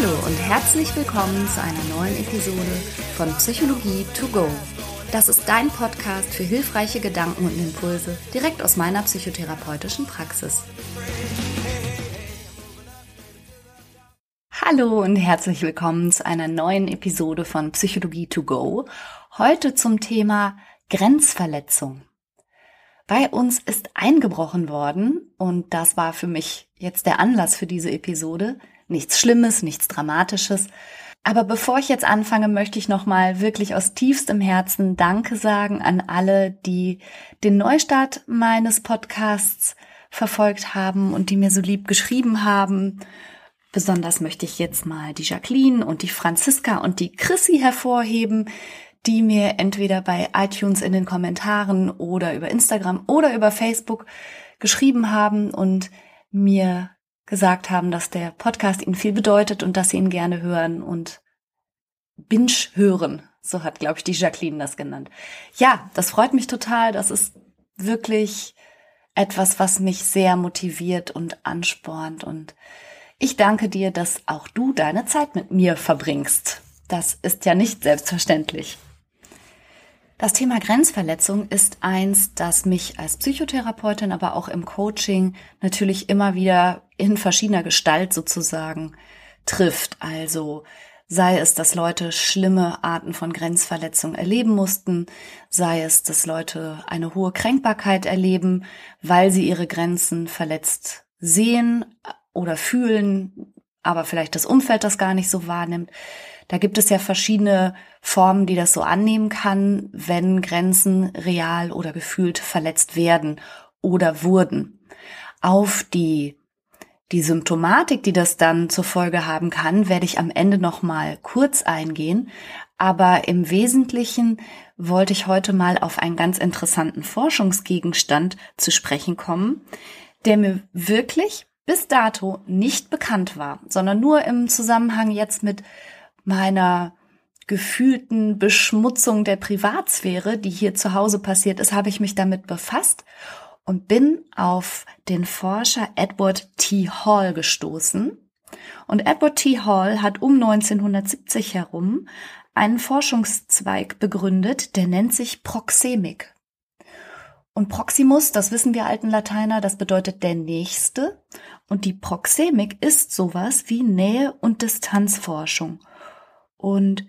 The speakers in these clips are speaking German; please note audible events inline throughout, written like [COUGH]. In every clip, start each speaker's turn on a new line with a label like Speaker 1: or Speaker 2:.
Speaker 1: Hallo und herzlich willkommen zu einer neuen Episode von Psychologie to go. Das ist dein Podcast für hilfreiche Gedanken und Impulse direkt aus meiner psychotherapeutischen Praxis. Hallo und herzlich willkommen zu einer neuen Episode von Psychologie to go. Heute zum Thema Grenzverletzung. Bei uns ist eingebrochen worden und das war für mich jetzt der Anlass für diese Episode. Nichts Schlimmes, nichts Dramatisches. Aber bevor ich jetzt anfange, möchte ich nochmal wirklich aus tiefstem Herzen Danke sagen an alle, die den Neustart meines Podcasts verfolgt haben und die mir so lieb geschrieben haben. Besonders möchte ich jetzt mal die Jacqueline und die Franziska und die Chrissy hervorheben, die mir entweder bei iTunes in den Kommentaren oder über Instagram oder über Facebook geschrieben haben und mir gesagt haben, dass der Podcast ihnen viel bedeutet und dass sie ihn gerne hören und binge hören. So hat, glaube ich, die Jacqueline das genannt. Ja, das freut mich total. Das ist wirklich etwas, was mich sehr motiviert und anspornt. Und ich danke dir, dass auch du deine Zeit mit mir verbringst. Das ist ja nicht selbstverständlich. Das Thema Grenzverletzung ist eins, das mich als Psychotherapeutin, aber auch im Coaching natürlich immer wieder in verschiedener Gestalt sozusagen trifft. Also sei es, dass Leute schlimme Arten von Grenzverletzung erleben mussten, sei es, dass Leute eine hohe Kränkbarkeit erleben, weil sie ihre Grenzen verletzt sehen oder fühlen, aber vielleicht das Umfeld das gar nicht so wahrnimmt. Da gibt es ja verschiedene Formen, die das so annehmen kann, wenn Grenzen real oder gefühlt verletzt werden oder wurden. Auf die die Symptomatik, die das dann zur Folge haben kann, werde ich am Ende noch mal kurz eingehen, aber im Wesentlichen wollte ich heute mal auf einen ganz interessanten Forschungsgegenstand zu sprechen kommen, der mir wirklich bis dato nicht bekannt war, sondern nur im Zusammenhang jetzt mit meiner gefühlten Beschmutzung der Privatsphäre, die hier zu Hause passiert ist, habe ich mich damit befasst und bin auf den Forscher Edward T. Hall gestoßen. Und Edward T. Hall hat um 1970 herum einen Forschungszweig begründet, der nennt sich Proxemik. Und Proximus, das wissen wir alten Lateiner, das bedeutet der Nächste. Und die Proxemik ist sowas wie Nähe- und Distanzforschung. Und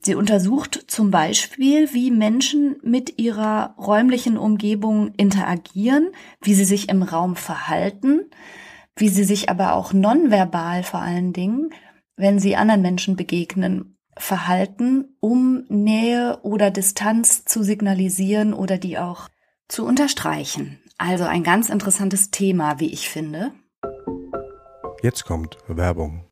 Speaker 1: sie untersucht zum Beispiel, wie Menschen mit ihrer räumlichen Umgebung interagieren, wie sie sich im Raum verhalten, wie sie sich aber auch nonverbal vor allen Dingen, wenn sie anderen Menschen begegnen, verhalten, um Nähe oder Distanz zu signalisieren oder die auch zu unterstreichen. Also ein ganz interessantes Thema, wie ich finde.
Speaker 2: Jetzt kommt Werbung.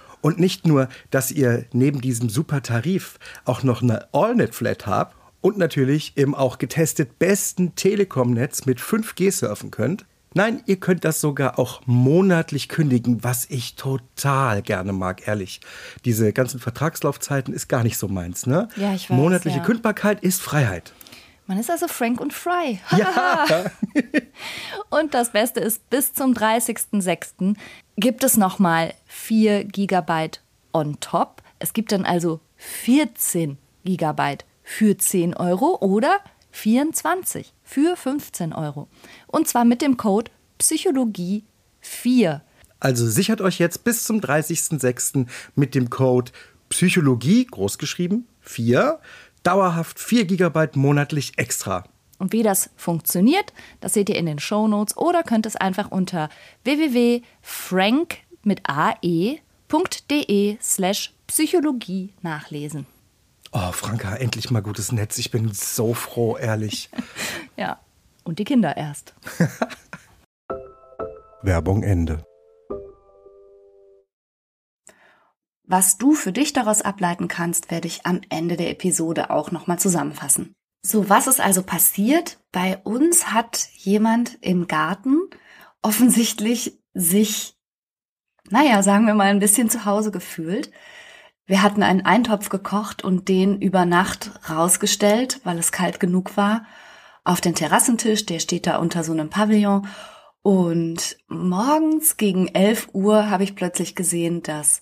Speaker 2: Und nicht nur, dass ihr neben diesem super Tarif auch noch eine AllNet-Flat habt und natürlich im auch getestet besten Telekom-Netz mit 5G surfen könnt. Nein, ihr könnt das sogar auch monatlich kündigen, was ich total gerne mag, ehrlich. Diese ganzen Vertragslaufzeiten ist gar nicht so meins, ne?
Speaker 1: Ja, ich weiß.
Speaker 2: Monatliche
Speaker 1: ja.
Speaker 2: Kündbarkeit ist Freiheit.
Speaker 1: Man ist also Frank und Fry.
Speaker 2: Ja. [LAUGHS]
Speaker 1: und das Beste ist, bis zum 30.06. gibt es nochmal 4 GB on top. Es gibt dann also 14 GB für 10 Euro oder 24 für 15 Euro. Und zwar mit dem Code Psychologie 4.
Speaker 2: Also sichert euch jetzt bis zum 30.06. mit dem Code Psychologie, großgeschrieben, 4, dauerhaft 4 GB monatlich extra.
Speaker 1: Und wie das funktioniert, das seht ihr in den Show Notes oder könnt es einfach unter www.frank mit ae.de slash Psychologie nachlesen.
Speaker 2: Oh, Franka, endlich mal gutes Netz. Ich bin so froh, ehrlich. [LAUGHS]
Speaker 1: ja, und die Kinder erst. [LAUGHS]
Speaker 2: Werbung Ende.
Speaker 1: Was du für dich daraus ableiten kannst, werde ich am Ende der Episode auch nochmal zusammenfassen. So, was ist also passiert? Bei uns hat jemand im Garten offensichtlich sich, naja, sagen wir mal, ein bisschen zu Hause gefühlt. Wir hatten einen Eintopf gekocht und den über Nacht rausgestellt, weil es kalt genug war, auf den Terrassentisch, der steht da unter so einem Pavillon. Und morgens gegen 11 Uhr habe ich plötzlich gesehen, dass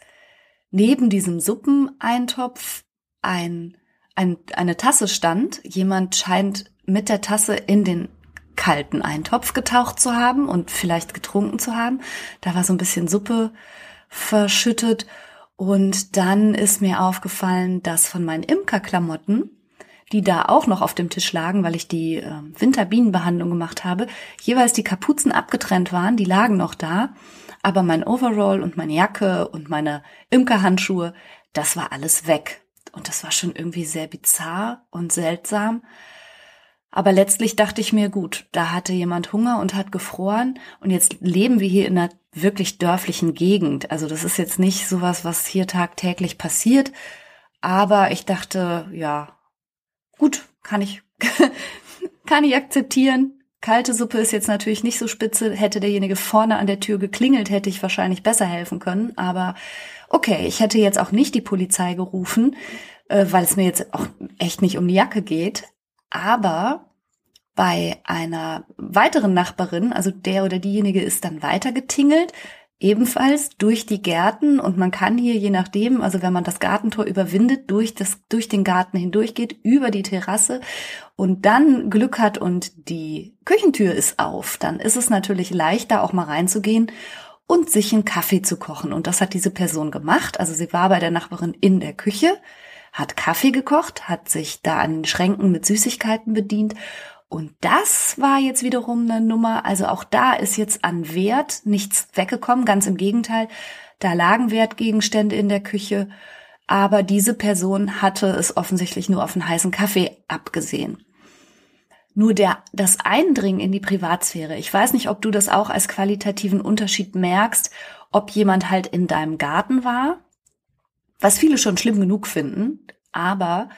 Speaker 1: neben diesem Suppeneintopf ein, ein, eine Tasse stand. Jemand scheint mit der Tasse in den kalten Eintopf getaucht zu haben und vielleicht getrunken zu haben. Da war so ein bisschen Suppe verschüttet. Und dann ist mir aufgefallen, dass von meinen Imkerklamotten, die da auch noch auf dem Tisch lagen, weil ich die äh, Winterbienenbehandlung gemacht habe, jeweils die Kapuzen abgetrennt waren, die lagen noch da. Aber mein Overall und meine Jacke und meine Imkerhandschuhe, das war alles weg. Und das war schon irgendwie sehr bizarr und seltsam. Aber letztlich dachte ich mir, gut, da hatte jemand Hunger und hat gefroren und jetzt leben wir hier in einer wirklich dörflichen Gegend. Also das ist jetzt nicht sowas, was hier tagtäglich passiert. Aber ich dachte, ja, gut, kann ich, [LAUGHS] kann ich akzeptieren. Kalte Suppe ist jetzt natürlich nicht so spitze. Hätte derjenige vorne an der Tür geklingelt, hätte ich wahrscheinlich besser helfen können. Aber okay, ich hätte jetzt auch nicht die Polizei gerufen, äh, weil es mir jetzt auch echt nicht um die Jacke geht. Aber bei einer weiteren Nachbarin, also der oder diejenige ist dann weiter getingelt, ebenfalls durch die Gärten und man kann hier je nachdem, also wenn man das Gartentor überwindet, durch das, durch den Garten hindurchgeht, über die Terrasse und dann Glück hat und die Küchentür ist auf, dann ist es natürlich leichter auch mal reinzugehen und sich einen Kaffee zu kochen. Und das hat diese Person gemacht. Also sie war bei der Nachbarin in der Küche, hat Kaffee gekocht, hat sich da an den Schränken mit Süßigkeiten bedient und das war jetzt wiederum eine Nummer, also auch da ist jetzt an Wert nichts weggekommen, ganz im Gegenteil, da lagen Wertgegenstände in der Küche, aber diese Person hatte es offensichtlich nur auf einen heißen Kaffee abgesehen. Nur der, das Eindringen in die Privatsphäre, ich weiß nicht, ob du das auch als qualitativen Unterschied merkst, ob jemand halt in deinem Garten war, was viele schon schlimm genug finden, aber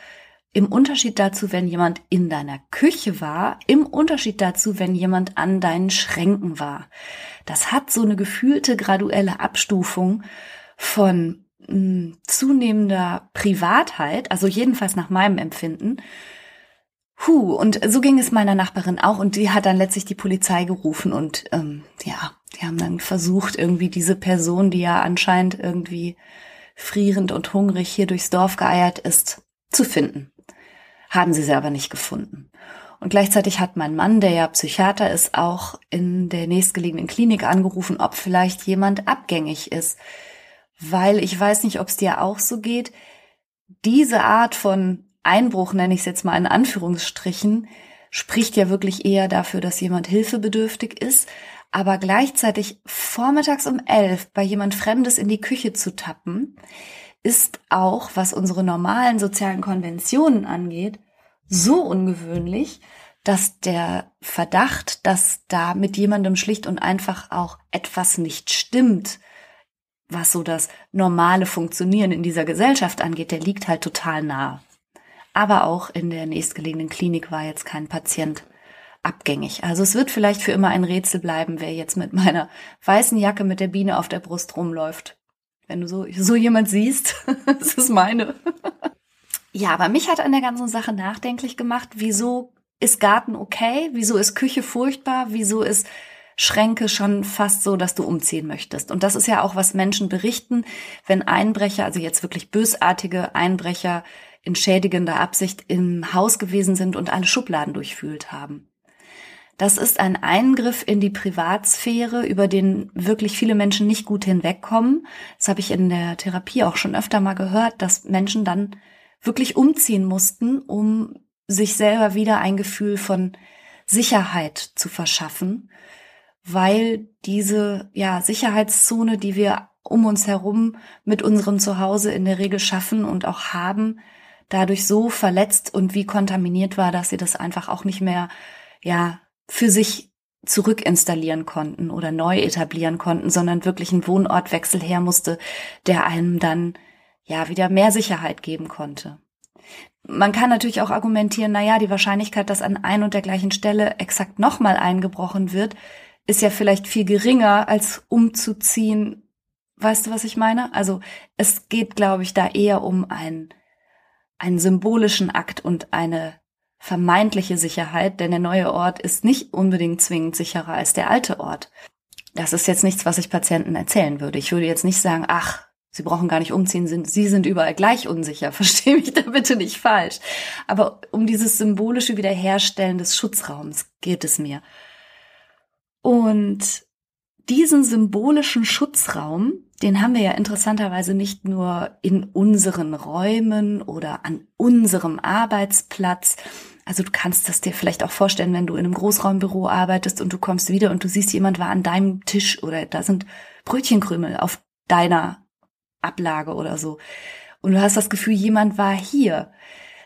Speaker 1: im Unterschied dazu, wenn jemand in deiner Küche war, im Unterschied dazu, wenn jemand an deinen Schränken war. Das hat so eine gefühlte graduelle Abstufung von mh, hm, zunehmender Privatheit, also jedenfalls nach meinem Empfinden. Huh, und so ging es meiner Nachbarin auch und die hat dann letztlich die Polizei gerufen und ähm, ja, die haben dann versucht, irgendwie diese Person, die ja anscheinend irgendwie frierend und hungrig hier durchs Dorf geeiert ist, zu finden haben sie sie aber nicht gefunden. Und gleichzeitig hat mein Mann, der ja Psychiater ist, auch in der nächstgelegenen Klinik angerufen, ob vielleicht jemand abgängig ist. Weil ich weiß nicht, ob es dir auch so geht. Diese Art von Einbruch, nenne ich es jetzt mal in Anführungsstrichen, spricht ja wirklich eher dafür, dass jemand hilfebedürftig ist. Aber gleichzeitig vormittags um elf bei jemand Fremdes in die Küche zu tappen, ist auch, was unsere normalen sozialen Konventionen angeht, so ungewöhnlich, dass der Verdacht, dass da mit jemandem schlicht und einfach auch etwas nicht stimmt, was so das normale Funktionieren in dieser Gesellschaft angeht, der liegt halt total nah. Aber auch in der nächstgelegenen Klinik war jetzt kein Patient abgängig. Also es wird vielleicht für immer ein Rätsel bleiben, wer jetzt mit meiner weißen Jacke mit der Biene auf der Brust rumläuft wenn du so, so jemand siehst. [LAUGHS] das ist meine. ja, aber mich hat an der ganzen Sache nachdenklich gemacht, wieso ist Garten okay? Wieso ist Küche furchtbar? Wieso ist Schränke schon fast so, dass du umziehen möchtest. Und das ist ja auch, was Menschen berichten, wenn Einbrecher, also jetzt wirklich bösartige Einbrecher in schädigender Absicht im Haus gewesen sind und alle Schubladen durchfühlt haben. Das ist ein Eingriff in die Privatsphäre, über den wirklich viele Menschen nicht gut hinwegkommen. Das habe ich in der Therapie auch schon öfter mal gehört, dass Menschen dann wirklich umziehen mussten, um sich selber wieder ein Gefühl von Sicherheit zu verschaffen, weil diese ja Sicherheitszone, die wir um uns herum mit unserem Zuhause in der Regel schaffen und auch haben, dadurch so verletzt und wie kontaminiert war, dass sie das einfach auch nicht mehr ja für sich zurückinstallieren konnten oder neu etablieren konnten, sondern wirklich ein Wohnortwechsel her musste, der einem dann ja wieder mehr Sicherheit geben konnte. Man kann natürlich auch argumentieren, na ja, die Wahrscheinlichkeit, dass an ein und der gleichen Stelle exakt nochmal eingebrochen wird, ist ja vielleicht viel geringer als umzuziehen. Weißt du, was ich meine? Also es geht, glaube ich, da eher um ein, einen symbolischen Akt und eine vermeintliche Sicherheit, denn der neue Ort ist nicht unbedingt zwingend sicherer als der alte Ort. Das ist jetzt nichts, was ich Patienten erzählen würde. Ich würde jetzt nicht sagen, ach, Sie brauchen gar nicht umziehen, sind, Sie sind überall gleich unsicher. [LAUGHS] Verstehe mich da bitte nicht falsch. Aber um dieses symbolische Wiederherstellen des Schutzraums geht es mir. Und diesen symbolischen Schutzraum, den haben wir ja interessanterweise nicht nur in unseren Räumen oder an unserem Arbeitsplatz. Also du kannst das dir vielleicht auch vorstellen, wenn du in einem Großraumbüro arbeitest und du kommst wieder und du siehst, jemand war an deinem Tisch oder da sind Brötchenkrümel auf deiner Ablage oder so. Und du hast das Gefühl, jemand war hier.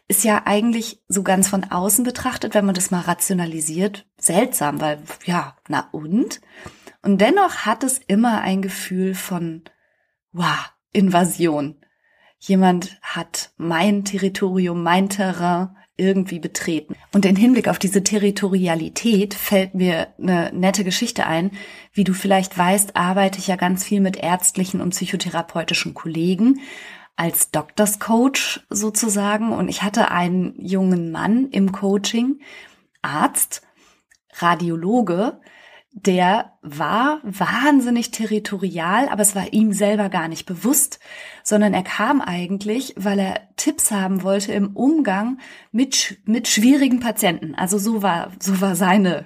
Speaker 1: Ist ja eigentlich so ganz von außen betrachtet, wenn man das mal rationalisiert, seltsam, weil ja, na und? Und dennoch hat es immer ein Gefühl von, wow, Invasion. Jemand hat mein Territorium, mein Terrain irgendwie betreten. Und in Hinblick auf diese Territorialität fällt mir eine nette Geschichte ein. Wie du vielleicht weißt, arbeite ich ja ganz viel mit ärztlichen und psychotherapeutischen Kollegen als Doctors Coach sozusagen. Und ich hatte einen jungen Mann im Coaching, Arzt, Radiologe, der war wahnsinnig territorial, aber es war ihm selber gar nicht bewusst, sondern er kam eigentlich, weil er Tipps haben wollte im Umgang mit, mit schwierigen Patienten. Also so war, so war seine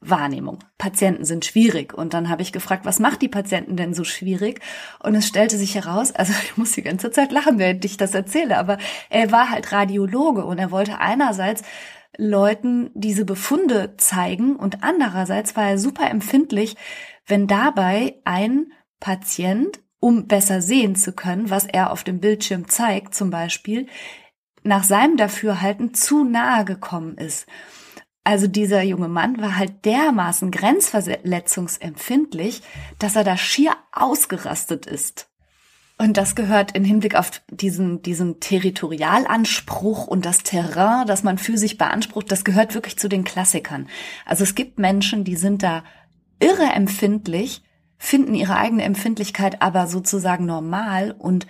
Speaker 1: Wahrnehmung. Patienten sind schwierig. Und dann habe ich gefragt, was macht die Patienten denn so schwierig? Und es stellte sich heraus, also [LAUGHS] ich muss die ganze Zeit lachen, während ich das erzähle, aber er war halt Radiologe und er wollte einerseits Leuten diese Befunde zeigen und andererseits war er super empfindlich, wenn dabei ein Patient, um besser sehen zu können, was er auf dem Bildschirm zeigt zum Beispiel, nach seinem Dafürhalten zu nahe gekommen ist. Also dieser junge Mann war halt dermaßen grenzverletzungsempfindlich, dass er da schier ausgerastet ist. Und das gehört in Hinblick auf diesen, diesen Territorialanspruch und das Terrain, das man für sich beansprucht, das gehört wirklich zu den Klassikern. Also es gibt Menschen, die sind da irre empfindlich, finden ihre eigene Empfindlichkeit aber sozusagen normal und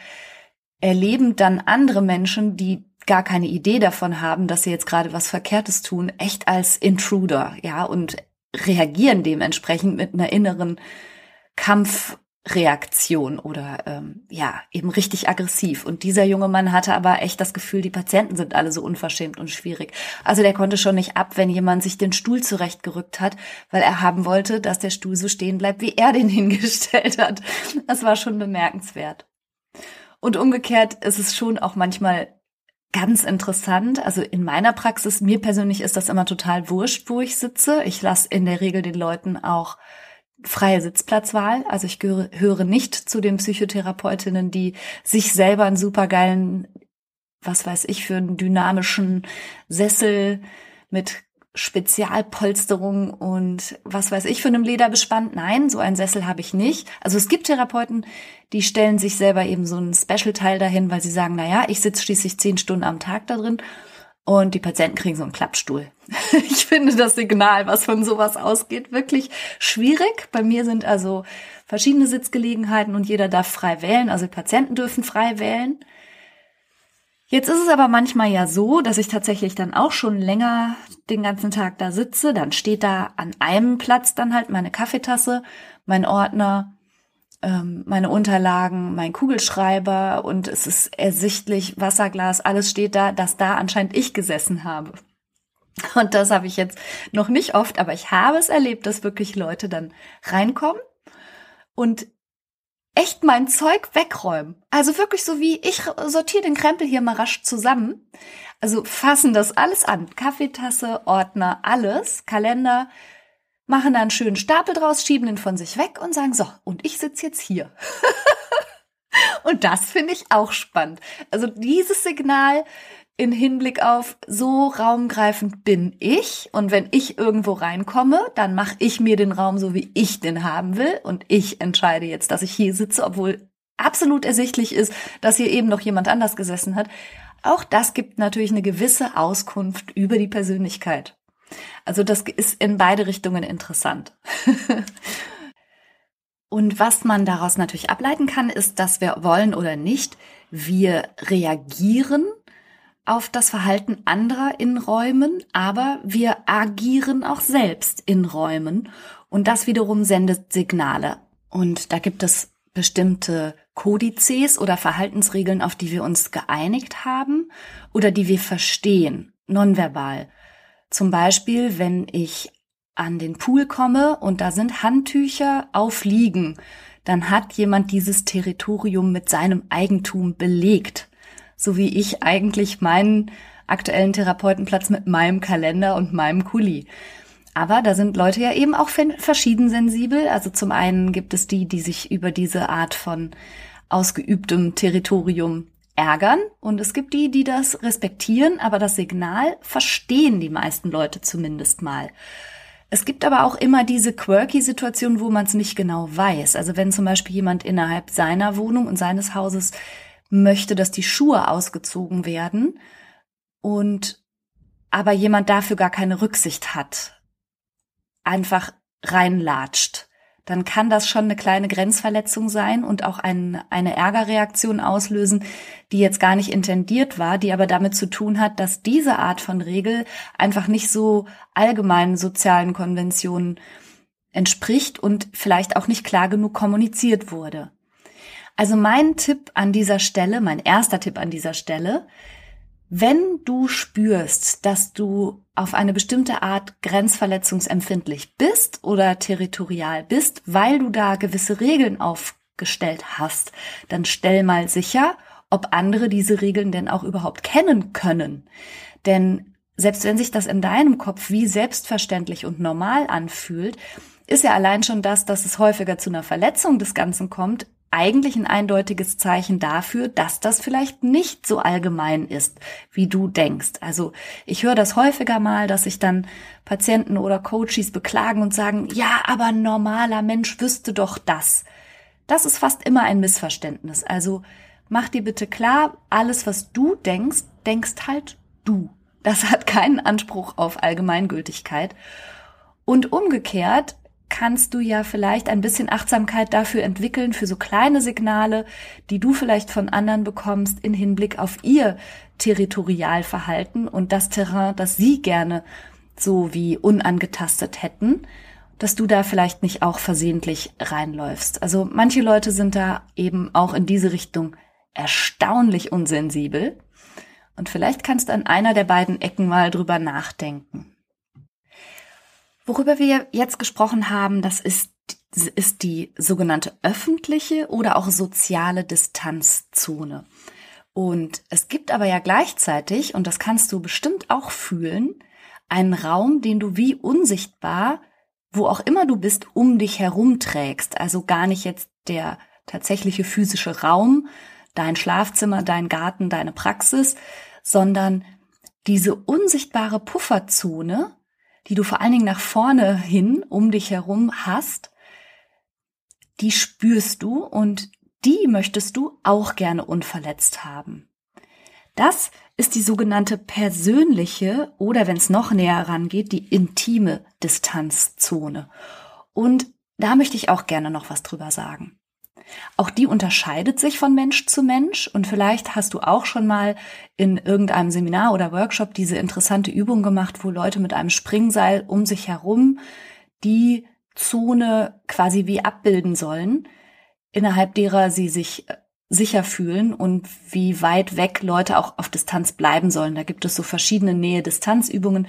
Speaker 1: erleben dann andere Menschen, die gar keine Idee davon haben, dass sie jetzt gerade was Verkehrtes tun, echt als Intruder, ja, und reagieren dementsprechend mit einer inneren Kampf Reaktion oder ähm, ja, eben richtig aggressiv. Und dieser junge Mann hatte aber echt das Gefühl, die Patienten sind alle so unverschämt und schwierig. Also der konnte schon nicht ab, wenn jemand sich den Stuhl zurechtgerückt hat, weil er haben wollte, dass der Stuhl so stehen bleibt, wie er den [LAUGHS] hingestellt hat. Das war schon bemerkenswert. Und umgekehrt ist es schon auch manchmal ganz interessant. Also in meiner Praxis, mir persönlich ist das immer total wurscht, wo ich sitze. Ich lasse in der Regel den Leuten auch freie Sitzplatzwahl. Also ich gehöre nicht zu den Psychotherapeutinnen, die sich selber einen supergeilen, was weiß ich, für einen dynamischen Sessel mit Spezialpolsterung und was weiß ich für einem Leder bespannt. Nein, so einen Sessel habe ich nicht. Also es gibt Therapeuten, die stellen sich selber eben so einen Special-Teil dahin, weil sie sagen, na ja, ich sitze schließlich zehn Stunden am Tag da drin und die Patienten kriegen so einen Klappstuhl. [LAUGHS] ich finde das Signal, was von sowas ausgeht, wirklich schwierig. Bei mir sind also verschiedene Sitzgelegenheiten und jeder darf frei wählen. Also Patienten dürfen frei wählen. Jetzt ist es aber manchmal ja so, dass ich tatsächlich dann auch schon länger den ganzen Tag da sitze. Dann steht da an einem Platz dann halt meine Kaffeetasse, mein Ordner, ähm, meine Unterlagen, mein Kugelschreiber und es ist ersichtlich, Wasserglas, alles steht da, dass da anscheinend ich gesessen habe. Und das habe ich jetzt noch nicht oft, aber ich habe es erlebt, dass wirklich Leute dann reinkommen und echt mein Zeug wegräumen. Also wirklich so wie ich sortiere den Krempel hier mal rasch zusammen. Also fassen das alles an. Kaffeetasse, Ordner, alles, Kalender, machen da einen schönen Stapel draus, schieben den von sich weg und sagen, so, und ich sitze jetzt hier. [LAUGHS] und das finde ich auch spannend. Also dieses Signal, in Hinblick auf so raumgreifend bin ich und wenn ich irgendwo reinkomme, dann mache ich mir den Raum so, wie ich den haben will und ich entscheide jetzt, dass ich hier sitze, obwohl absolut ersichtlich ist, dass hier eben noch jemand anders gesessen hat. Auch das gibt natürlich eine gewisse Auskunft über die Persönlichkeit. Also das ist in beide Richtungen interessant. [LAUGHS] und was man daraus natürlich ableiten kann, ist, dass wir wollen oder nicht, wir reagieren auf das Verhalten anderer in Räumen, aber wir agieren auch selbst in Räumen und das wiederum sendet Signale. Und da gibt es bestimmte Kodizes oder Verhaltensregeln, auf die wir uns geeinigt haben oder die wir verstehen, nonverbal. Zum Beispiel, wenn ich an den Pool komme und da sind Handtücher auf Liegen, dann hat jemand dieses Territorium mit seinem Eigentum belegt so wie ich eigentlich meinen aktuellen Therapeutenplatz mit meinem Kalender und meinem Kuli. Aber da sind Leute ja eben auch verschieden sensibel. Also zum einen gibt es die, die sich über diese Art von ausgeübtem Territorium ärgern und es gibt die, die das respektieren, aber das Signal verstehen die meisten Leute zumindest mal. Es gibt aber auch immer diese quirky Situation, wo man es nicht genau weiß. Also wenn zum Beispiel jemand innerhalb seiner Wohnung und seines Hauses möchte, dass die Schuhe ausgezogen werden und aber jemand dafür gar keine Rücksicht hat, einfach reinlatscht, dann kann das schon eine kleine Grenzverletzung sein und auch ein, eine Ärgerreaktion auslösen, die jetzt gar nicht intendiert war, die aber damit zu tun hat, dass diese Art von Regel einfach nicht so allgemeinen sozialen Konventionen entspricht und vielleicht auch nicht klar genug kommuniziert wurde. Also mein Tipp an dieser Stelle, mein erster Tipp an dieser Stelle, wenn du spürst, dass du auf eine bestimmte Art grenzverletzungsempfindlich bist oder territorial bist, weil du da gewisse Regeln aufgestellt hast, dann stell mal sicher, ob andere diese Regeln denn auch überhaupt kennen können. Denn selbst wenn sich das in deinem Kopf wie selbstverständlich und normal anfühlt, ist ja allein schon das, dass es häufiger zu einer Verletzung des Ganzen kommt, eigentlich ein eindeutiges Zeichen dafür, dass das vielleicht nicht so allgemein ist, wie du denkst. Also ich höre das häufiger mal, dass sich dann Patienten oder Coaches beklagen und sagen, ja, aber ein normaler Mensch wüsste doch das. Das ist fast immer ein Missverständnis. Also mach dir bitte klar, alles, was du denkst, denkst halt du. Das hat keinen Anspruch auf Allgemeingültigkeit. Und umgekehrt, kannst du ja vielleicht ein bisschen Achtsamkeit dafür entwickeln, für so kleine Signale, die du vielleicht von anderen bekommst in Hinblick auf ihr Territorialverhalten und das Terrain, das sie gerne so wie unangetastet hätten, dass du da vielleicht nicht auch versehentlich reinläufst. Also manche Leute sind da eben auch in diese Richtung erstaunlich unsensibel. Und vielleicht kannst du an einer der beiden Ecken mal drüber nachdenken. Worüber wir jetzt gesprochen haben, das ist, ist die sogenannte öffentliche oder auch soziale Distanzzone. Und es gibt aber ja gleichzeitig, und das kannst du bestimmt auch fühlen, einen Raum, den du wie unsichtbar, wo auch immer du bist, um dich herum trägst. Also gar nicht jetzt der tatsächliche physische Raum, dein Schlafzimmer, dein Garten, deine Praxis, sondern diese unsichtbare Pufferzone, die du vor allen Dingen nach vorne hin um dich herum hast, die spürst du und die möchtest du auch gerne unverletzt haben. Das ist die sogenannte persönliche oder wenn es noch näher rangeht, die intime Distanzzone. Und da möchte ich auch gerne noch was drüber sagen. Auch die unterscheidet sich von Mensch zu Mensch und vielleicht hast du auch schon mal in irgendeinem Seminar oder Workshop diese interessante Übung gemacht, wo Leute mit einem Springseil um sich herum die Zone quasi wie abbilden sollen, innerhalb derer sie sich äh, sicher fühlen und wie weit weg Leute auch auf Distanz bleiben sollen. Da gibt es so verschiedene Nähe-Distanz-Übungen,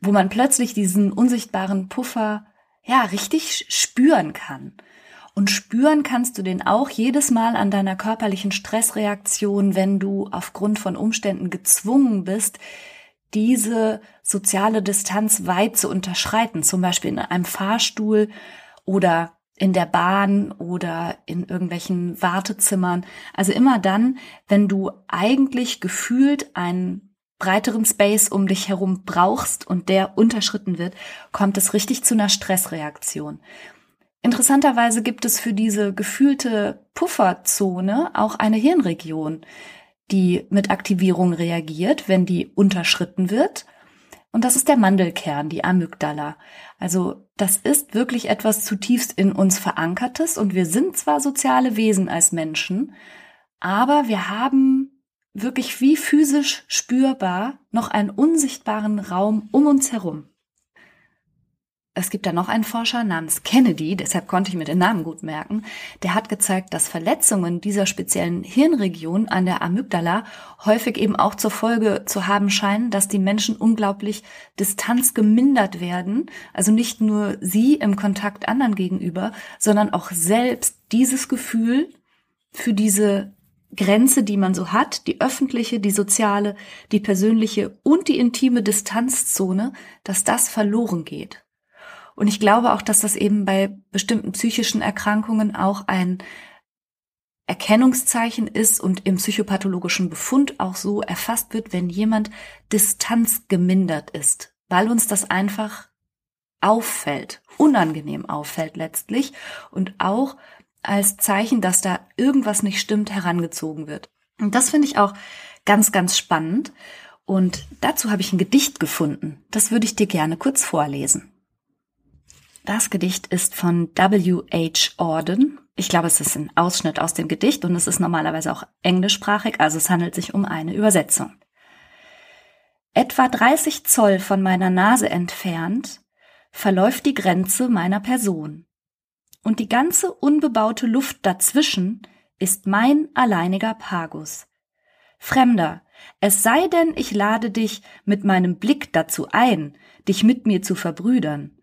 Speaker 1: wo man plötzlich diesen unsichtbaren Puffer ja richtig spüren kann. Und spüren kannst du den auch jedes Mal an deiner körperlichen Stressreaktion, wenn du aufgrund von Umständen gezwungen bist, diese soziale Distanz weit zu unterschreiten, zum Beispiel in einem Fahrstuhl oder in der Bahn oder in irgendwelchen Wartezimmern. Also immer dann, wenn du eigentlich gefühlt einen breiteren Space um dich herum brauchst und der unterschritten wird, kommt es richtig zu einer Stressreaktion. Interessanterweise gibt es für diese gefühlte Pufferzone auch eine Hirnregion, die mit Aktivierung reagiert, wenn die unterschritten wird. Und das ist der Mandelkern, die Amygdala. Also das ist wirklich etwas zutiefst in uns verankertes und wir sind zwar soziale Wesen als Menschen, aber wir haben wirklich wie physisch spürbar noch einen unsichtbaren Raum um uns herum es gibt da noch einen Forscher namens Kennedy, deshalb konnte ich mir den Namen gut merken, der hat gezeigt, dass Verletzungen dieser speziellen Hirnregion an der Amygdala häufig eben auch zur Folge zu haben scheinen, dass die Menschen unglaublich Distanz gemindert werden, also nicht nur sie im Kontakt anderen gegenüber, sondern auch selbst dieses Gefühl für diese Grenze, die man so hat, die öffentliche, die soziale, die persönliche und die intime Distanzzone, dass das verloren geht. Und ich glaube auch, dass das eben bei bestimmten psychischen Erkrankungen auch ein Erkennungszeichen ist und im psychopathologischen Befund auch so erfasst wird, wenn jemand distanzgemindert ist, weil uns das einfach auffällt, unangenehm auffällt letztlich und auch als Zeichen, dass da irgendwas nicht stimmt, herangezogen wird. Und das finde ich auch ganz, ganz spannend. Und dazu habe ich ein Gedicht gefunden. Das würde ich dir gerne kurz vorlesen. Das Gedicht ist von W. H. Auden. Ich glaube, es ist ein Ausschnitt aus dem Gedicht und es ist normalerweise auch englischsprachig, also es handelt sich um eine Übersetzung. Etwa 30 Zoll von meiner Nase entfernt verläuft die Grenze meiner Person. Und die ganze unbebaute Luft dazwischen ist mein alleiniger Pagus. Fremder, es sei denn, ich lade dich mit meinem Blick dazu ein, dich mit mir zu verbrüdern.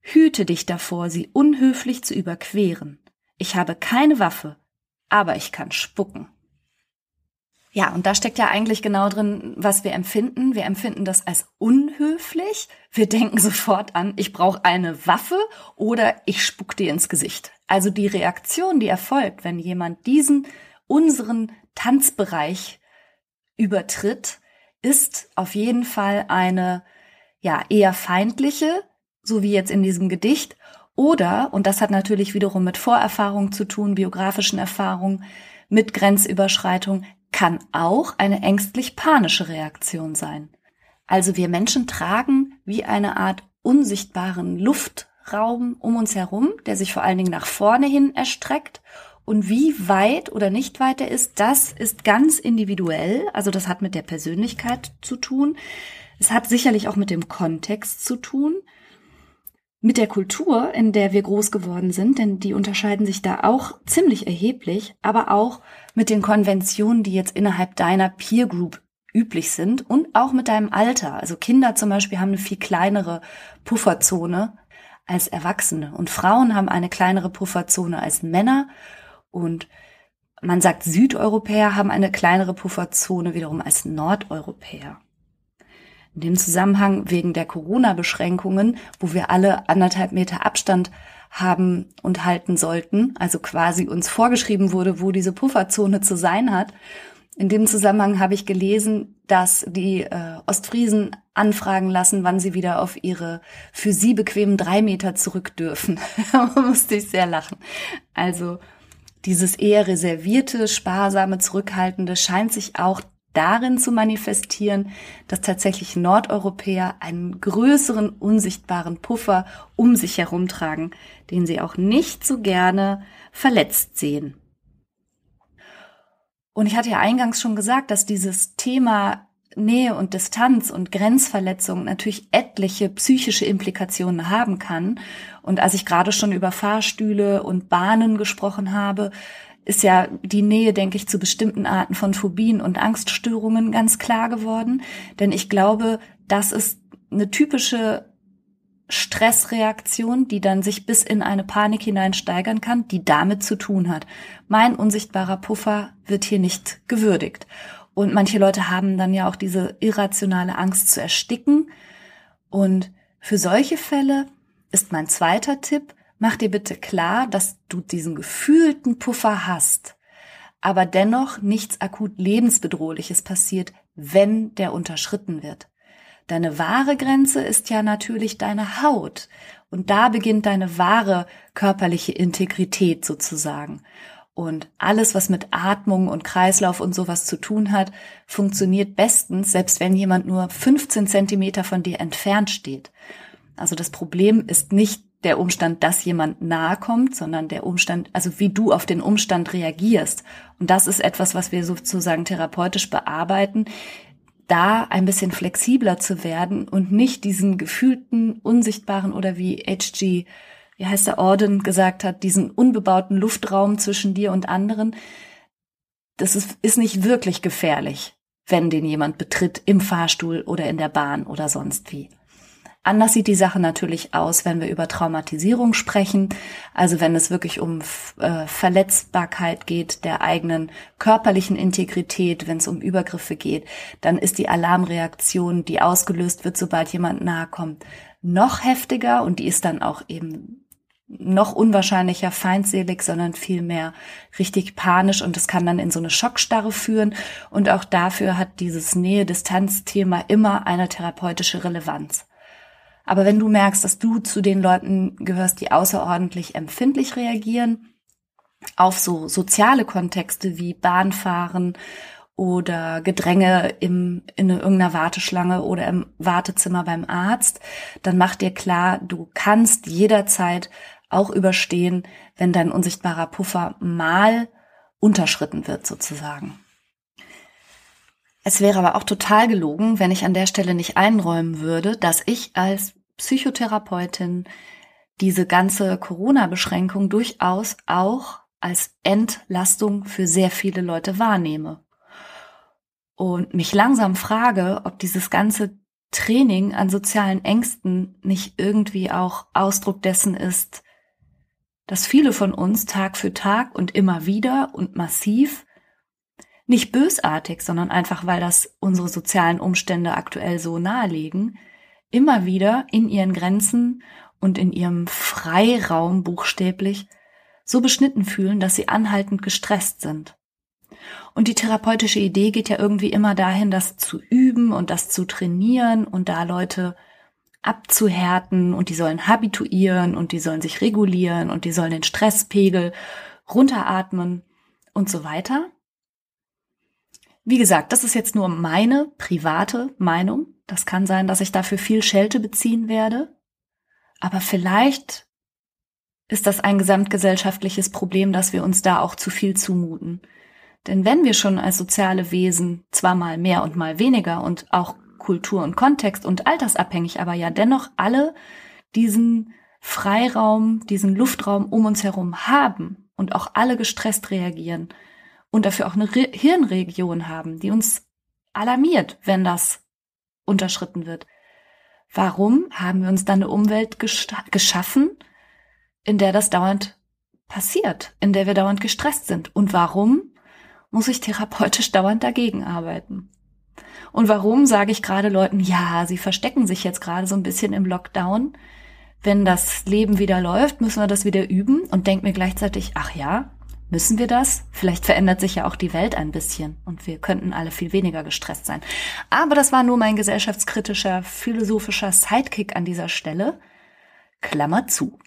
Speaker 1: Hüte dich davor, sie unhöflich zu überqueren. Ich habe keine Waffe, aber ich kann spucken. Ja, und da steckt ja eigentlich genau drin, was wir empfinden. Wir empfinden das als unhöflich. Wir denken sofort an, ich brauche eine Waffe oder ich spuck dir ins Gesicht. Also die Reaktion, die erfolgt, wenn jemand diesen unseren Tanzbereich übertritt, ist auf jeden Fall eine ja eher feindliche, so wie jetzt in diesem Gedicht, oder, und das hat natürlich wiederum mit Vorerfahrung zu tun, biografischen Erfahrungen, mit Grenzüberschreitung, kann auch eine ängstlich-panische Reaktion sein. Also wir Menschen tragen wie eine Art unsichtbaren Luftraum um uns herum, der sich vor allen Dingen nach vorne hin erstreckt. Und wie weit oder nicht weit er ist, das ist ganz individuell. Also das hat mit der Persönlichkeit zu tun. Es hat sicherlich auch mit dem Kontext zu tun mit der Kultur, in der wir groß geworden sind, denn die unterscheiden sich da auch ziemlich erheblich, aber auch mit den Konventionen, die jetzt innerhalb deiner Peer Group üblich sind und auch mit deinem Alter. Also Kinder zum Beispiel haben eine viel kleinere Pufferzone als Erwachsene und Frauen haben eine kleinere Pufferzone als Männer und man sagt Südeuropäer haben eine kleinere Pufferzone wiederum als Nordeuropäer. In dem Zusammenhang wegen der Corona-Beschränkungen, wo wir alle anderthalb Meter Abstand haben und halten sollten, also quasi uns vorgeschrieben wurde, wo diese Pufferzone zu sein hat. In dem Zusammenhang habe ich gelesen, dass die äh, Ostfriesen anfragen lassen, wann sie wieder auf ihre für sie bequemen drei Meter zurück dürfen. [LAUGHS] da musste ich sehr lachen. Also dieses eher reservierte, sparsame, zurückhaltende scheint sich auch darin zu manifestieren, dass tatsächlich Nordeuropäer einen größeren unsichtbaren Puffer um sich herumtragen, den sie auch nicht so gerne verletzt sehen. Und ich hatte ja eingangs schon gesagt, dass dieses Thema Nähe und Distanz und Grenzverletzung natürlich etliche psychische Implikationen haben kann. Und als ich gerade schon über Fahrstühle und Bahnen gesprochen habe, ist ja die Nähe, denke ich, zu bestimmten Arten von Phobien und Angststörungen ganz klar geworden. Denn ich glaube, das ist eine typische Stressreaktion, die dann sich bis in eine Panik hinein steigern kann, die damit zu tun hat. Mein unsichtbarer Puffer wird hier nicht gewürdigt. Und manche Leute haben dann ja auch diese irrationale Angst zu ersticken. Und für solche Fälle ist mein zweiter Tipp, mach dir bitte klar, dass du diesen gefühlten Puffer hast, aber dennoch nichts akut lebensbedrohliches passiert, wenn der unterschritten wird. Deine wahre Grenze ist ja natürlich deine Haut. Und da beginnt deine wahre körperliche Integrität sozusagen. Und alles, was mit Atmung und Kreislauf und sowas zu tun hat, funktioniert bestens, selbst wenn jemand nur 15 Zentimeter von dir entfernt steht. Also das Problem ist nicht der Umstand, dass jemand nahe kommt, sondern der Umstand, also wie du auf den Umstand reagierst. Und das ist etwas, was wir sozusagen therapeutisch bearbeiten, da ein bisschen flexibler zu werden und nicht diesen gefühlten, unsichtbaren oder wie HG wie heißt der Orden gesagt hat, diesen unbebauten Luftraum zwischen dir und anderen, das ist, ist nicht wirklich gefährlich, wenn den jemand betritt im Fahrstuhl oder in der Bahn oder sonst wie. Anders sieht die Sache natürlich aus, wenn wir über Traumatisierung sprechen, also wenn es wirklich um äh, Verletzbarkeit geht der eigenen körperlichen Integrität, wenn es um Übergriffe geht, dann ist die Alarmreaktion, die ausgelöst wird, sobald jemand nahe kommt, noch heftiger und die ist dann auch eben noch unwahrscheinlicher feindselig, sondern vielmehr richtig panisch und es kann dann in so eine Schockstarre führen. Und auch dafür hat dieses Nähe-Distanz-Thema immer eine therapeutische Relevanz. Aber wenn du merkst, dass du zu den Leuten gehörst, die außerordentlich empfindlich reagieren, auf so soziale Kontexte wie Bahnfahren oder Gedränge im, in irgendeiner Warteschlange oder im Wartezimmer beim Arzt, dann mach dir klar, du kannst jederzeit auch überstehen, wenn dein unsichtbarer Puffer mal unterschritten wird sozusagen. Es wäre aber auch total gelogen, wenn ich an der Stelle nicht einräumen würde, dass ich als Psychotherapeutin diese ganze Corona-Beschränkung durchaus auch als Entlastung für sehr viele Leute wahrnehme. Und mich langsam frage, ob dieses ganze Training an sozialen Ängsten nicht irgendwie auch Ausdruck dessen ist, dass viele von uns Tag für Tag und immer wieder und massiv nicht bösartig, sondern einfach, weil das unsere sozialen Umstände aktuell so nahelegen, immer wieder in ihren Grenzen und in ihrem Freiraum buchstäblich so beschnitten fühlen, dass sie anhaltend gestresst sind. Und die therapeutische Idee geht ja irgendwie immer dahin, das zu üben und das zu trainieren und da Leute abzuhärten und die sollen habituieren und die sollen sich regulieren und die sollen den Stresspegel runteratmen und so weiter. Wie gesagt, das ist jetzt nur meine private Meinung. Das kann sein, dass ich dafür viel Schelte beziehen werde. Aber vielleicht ist das ein gesamtgesellschaftliches Problem, dass wir uns da auch zu viel zumuten. Denn wenn wir schon als soziale Wesen zwar mal mehr und mal weniger und auch Kultur und Kontext und altersabhängig, aber ja dennoch alle diesen Freiraum, diesen Luftraum um uns herum haben und auch alle gestresst reagieren und dafür auch eine Re Hirnregion haben, die uns alarmiert, wenn das unterschritten wird. Warum haben wir uns dann eine Umwelt geschaffen, in der das dauernd passiert, in der wir dauernd gestresst sind? Und warum muss ich therapeutisch [LAUGHS] dauernd dagegen arbeiten? Und warum sage ich gerade Leuten, ja, sie verstecken sich jetzt gerade so ein bisschen im Lockdown. Wenn das Leben wieder läuft, müssen wir das wieder üben und denke mir gleichzeitig, ach ja, müssen wir das? Vielleicht verändert sich ja auch die Welt ein bisschen und wir könnten alle viel weniger gestresst sein. Aber das war nur mein gesellschaftskritischer, philosophischer Sidekick an dieser Stelle. Klammer zu.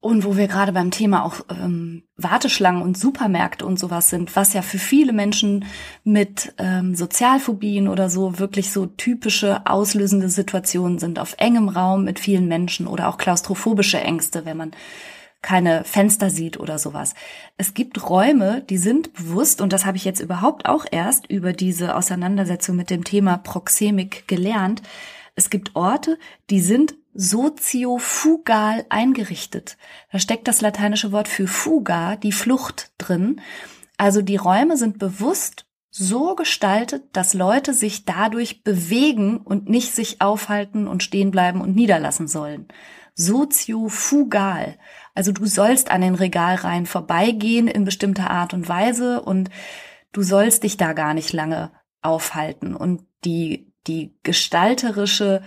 Speaker 1: Und wo wir gerade beim Thema auch ähm, Warteschlangen und Supermärkte und sowas sind, was ja für viele Menschen mit ähm, Sozialphobien oder so wirklich so typische auslösende Situationen sind, auf engem Raum mit vielen Menschen oder auch klaustrophobische Ängste, wenn man keine Fenster sieht oder sowas. Es gibt Räume, die sind bewusst, und das habe ich jetzt überhaupt auch erst über diese Auseinandersetzung mit dem Thema Proxemik gelernt. Es gibt Orte, die sind soziofugal eingerichtet. Da steckt das lateinische Wort für fuga, die Flucht drin. Also die Räume sind bewusst so gestaltet, dass Leute sich dadurch bewegen und nicht sich aufhalten und stehen bleiben und niederlassen sollen. Soziofugal. Also du sollst an den Regalreihen vorbeigehen in bestimmter Art und Weise und du sollst dich da gar nicht lange aufhalten. Und die, die gestalterische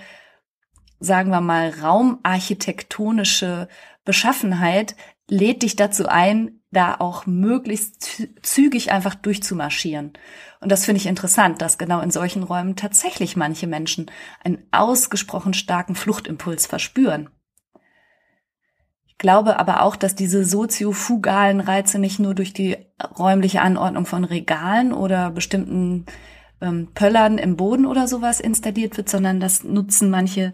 Speaker 1: sagen wir mal, raumarchitektonische Beschaffenheit lädt dich dazu ein, da auch möglichst zügig einfach durchzumarschieren. Und das finde ich interessant, dass genau in solchen Räumen tatsächlich manche Menschen einen ausgesprochen starken Fluchtimpuls verspüren. Glaube aber auch, dass diese soziofugalen Reize nicht nur durch die räumliche Anordnung von Regalen oder bestimmten ähm, Pöllern im Boden oder sowas installiert wird, sondern das nutzen manche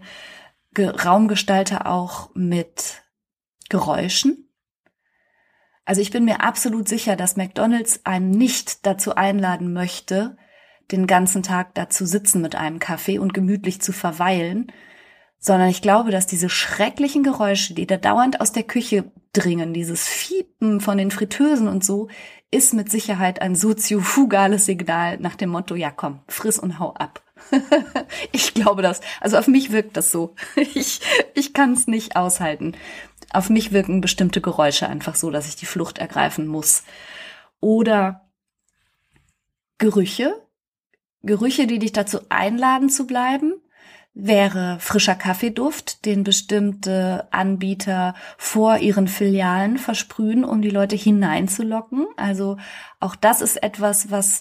Speaker 1: Ge Raumgestalter auch mit Geräuschen. Also ich bin mir absolut sicher, dass McDonald's einen nicht dazu einladen möchte, den ganzen Tag da zu sitzen mit einem Kaffee und gemütlich zu verweilen, sondern ich glaube, dass diese schrecklichen Geräusche, die da dauernd aus der Küche dringen, dieses Fiepen von den Fritteusen und so, ist mit Sicherheit ein soziofugales Signal nach dem Motto, ja komm, friss und hau ab. [LAUGHS] ich glaube das. Also auf mich wirkt das so. [LAUGHS] Ich, ich kann es nicht aushalten. Auf mich wirken bestimmte Geräusche einfach so, dass ich die Flucht ergreifen muss. Oder Gerüche. Gerüche, die dich dazu einladen zu bleiben wäre frischer Kaffeeduft, den bestimmte Anbieter vor ihren Filialen versprühen, um die Leute hineinzulocken. Also auch das ist etwas, was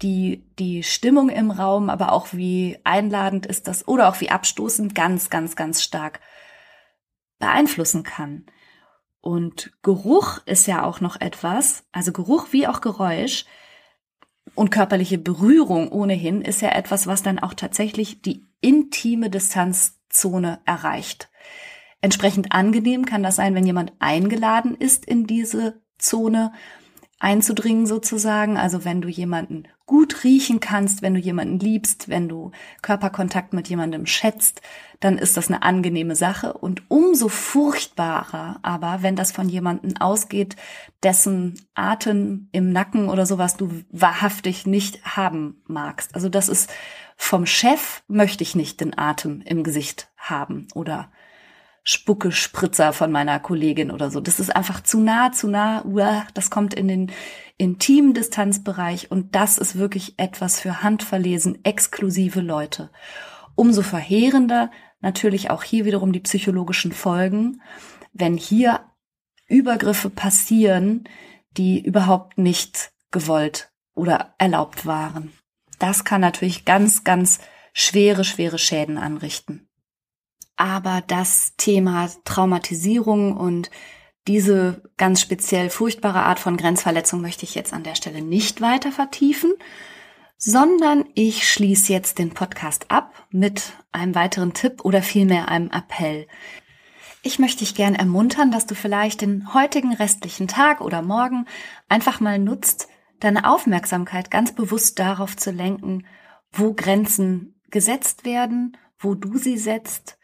Speaker 1: die, die Stimmung im Raum, aber auch wie einladend ist das oder auch wie abstoßend ganz, ganz, ganz stark beeinflussen kann. Und Geruch ist ja auch noch etwas, also Geruch wie auch Geräusch, und körperliche Berührung ohnehin ist ja etwas, was dann auch tatsächlich die intime Distanzzone erreicht. Entsprechend angenehm kann das sein, wenn jemand eingeladen ist in diese Zone einzudringen sozusagen. Also wenn du jemanden gut riechen kannst, wenn du jemanden liebst, wenn du Körperkontakt mit jemandem schätzt, dann ist das eine angenehme Sache. Und umso furchtbarer aber, wenn das von jemandem ausgeht, dessen Atem im Nacken oder sowas du wahrhaftig nicht haben magst. Also das ist vom Chef möchte ich nicht den Atem im Gesicht haben oder Spucke-Spritzer von meiner Kollegin oder so. Das ist einfach zu nah, zu nah. Uah, das kommt in den intimen Distanzbereich und das ist wirklich etwas für handverlesen, exklusive Leute. Umso verheerender natürlich auch hier wiederum die psychologischen Folgen, wenn hier Übergriffe passieren, die überhaupt nicht gewollt oder erlaubt waren. Das kann natürlich ganz, ganz schwere, schwere Schäden anrichten. Aber das Thema Traumatisierung und diese ganz speziell furchtbare Art von Grenzverletzung möchte ich jetzt an der Stelle nicht weiter vertiefen, sondern ich schließe jetzt den Podcast ab mit einem weiteren Tipp oder vielmehr einem Appell. Ich möchte dich gern ermuntern, dass du vielleicht den heutigen restlichen Tag oder morgen einfach mal nutzt, deine Aufmerksamkeit ganz bewusst darauf zu lenken, wo Grenzen gesetzt werden, wo du sie setzt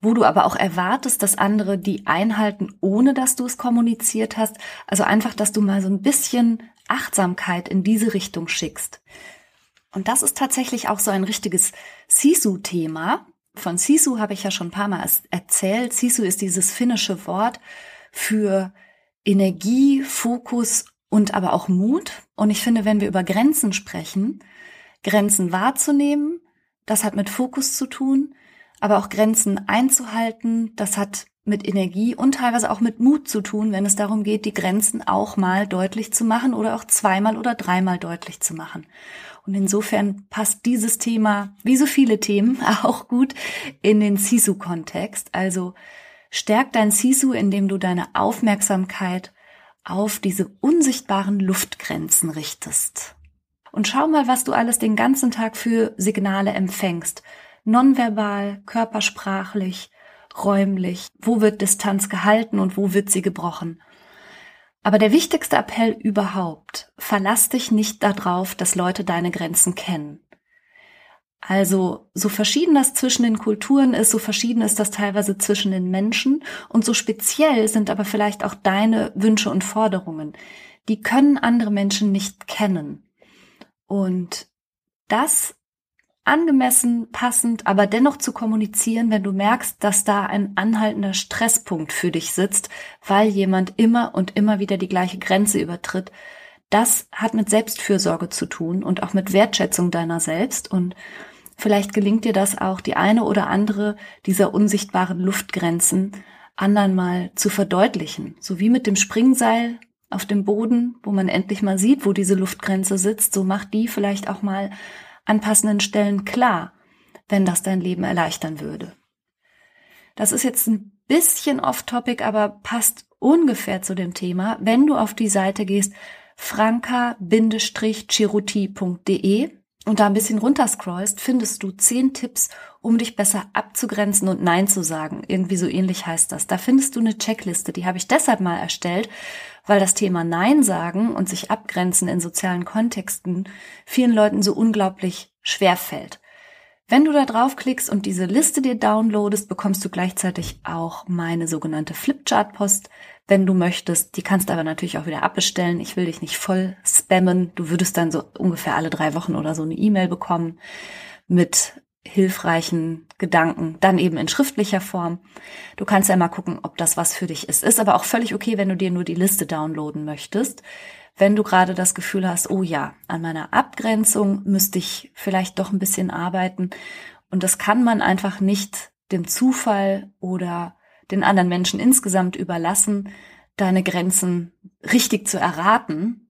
Speaker 1: wo du aber auch erwartest, dass andere die einhalten, ohne dass du es kommuniziert hast. Also einfach, dass du mal so ein bisschen Achtsamkeit in diese Richtung schickst. Und das ist tatsächlich auch so ein richtiges Sisu-Thema. Von Sisu habe ich ja schon ein paar Mal erzählt. Sisu ist dieses finnische Wort für Energie, Fokus und aber auch Mut. Und ich finde, wenn wir über Grenzen sprechen, Grenzen wahrzunehmen, das hat mit Fokus zu tun, aber auch Grenzen einzuhalten, das hat mit Energie und teilweise auch mit Mut zu tun, wenn es darum geht, die Grenzen auch mal deutlich zu machen oder auch zweimal oder dreimal deutlich zu machen. Und insofern passt dieses Thema, wie so viele Themen, [LAUGHS] auch gut in den Sisu-Kontext. Also Stärk dein Sisu, indem du deine Aufmerksamkeit auf diese unsichtbaren Luftgrenzen richtest. Und schau mal, was du alles den ganzen Tag für Signale empfängst. Nonverbal, körpersprachlich, räumlich. Wo wird Distanz gehalten und wo wird sie gebrochen? Aber der wichtigste Appell überhaupt, verlass dich nicht darauf, dass Leute deine Grenzen kennen. Also so verschieden das zwischen den Kulturen ist, so verschieden ist das teilweise zwischen den Menschen und so speziell sind aber vielleicht auch deine Wünsche und Forderungen. Die können andere Menschen nicht kennen. Und das angemessen, passend, aber dennoch zu kommunizieren, wenn du merkst, dass da ein anhaltender Stresspunkt für dich sitzt, weil jemand immer und immer wieder die gleiche Grenze übertritt. Das hat mit Selbstfürsorge zu tun und auch mit Wertschätzung deiner selbst und vielleicht gelingt dir das auch, die eine oder andere dieser unsichtbaren Luftgrenzen anderen mal zu verdeutlichen. So wie mit dem Springseil auf dem Boden, wo man endlich mal sieht, wo diese Luftgrenze sitzt, so macht die vielleicht auch mal an passenden Stellen klar, wenn das dein Leben erleichtern würde. Das ist jetzt ein bisschen off-topic, aber passt ungefähr zu dem Thema. Wenn du auf die Seite gehst, franka-chiruti.de und da ein bisschen runterscrollst, findest du zehn Tipps, um dich besser abzugrenzen und Nein zu sagen. Irgendwie so ähnlich heißt das. Da findest du eine Checkliste, die habe ich deshalb mal erstellt, weil das Thema Nein sagen und sich abgrenzen in sozialen Kontexten vielen Leuten so unglaublich schwer fällt. Wenn du da draufklickst und diese Liste dir downloadest, bekommst du gleichzeitig auch meine sogenannte Flipchart-Post, wenn du möchtest. Die kannst du aber natürlich auch wieder abbestellen. Ich will dich nicht voll spammen. Du würdest dann so ungefähr alle drei Wochen oder so eine E-Mail bekommen mit hilfreichen Gedanken, dann eben in schriftlicher Form. Du kannst ja mal gucken, ob das was für dich ist. Ist aber auch völlig okay, wenn du dir nur die Liste downloaden möchtest. Wenn du gerade das Gefühl hast, oh ja, an meiner Abgrenzung müsste ich vielleicht doch ein bisschen arbeiten. Und das kann man einfach nicht dem Zufall oder den anderen Menschen insgesamt überlassen, deine Grenzen richtig zu erraten.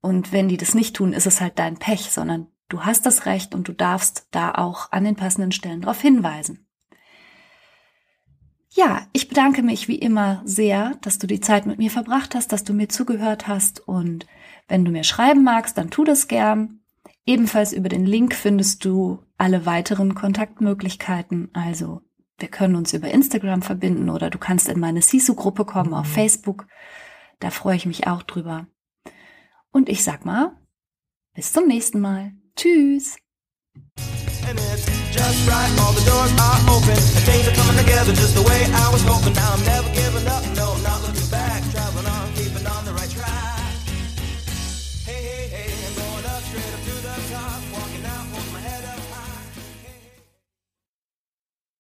Speaker 1: Und wenn die das nicht tun, ist es halt dein Pech, sondern du hast das Recht und du darfst da auch an den passenden Stellen darauf hinweisen. Ja, ich bedanke mich wie immer sehr, dass du die Zeit mit mir verbracht hast, dass du mir zugehört hast und wenn du mir schreiben magst, dann tu das gern. Ebenfalls über den Link findest du alle weiteren Kontaktmöglichkeiten, also wir können uns über Instagram verbinden oder du kannst in meine Sisu-Gruppe kommen auf mhm. Facebook. Da freue ich mich auch drüber. Und ich sag mal, bis zum nächsten Mal. Tschüss!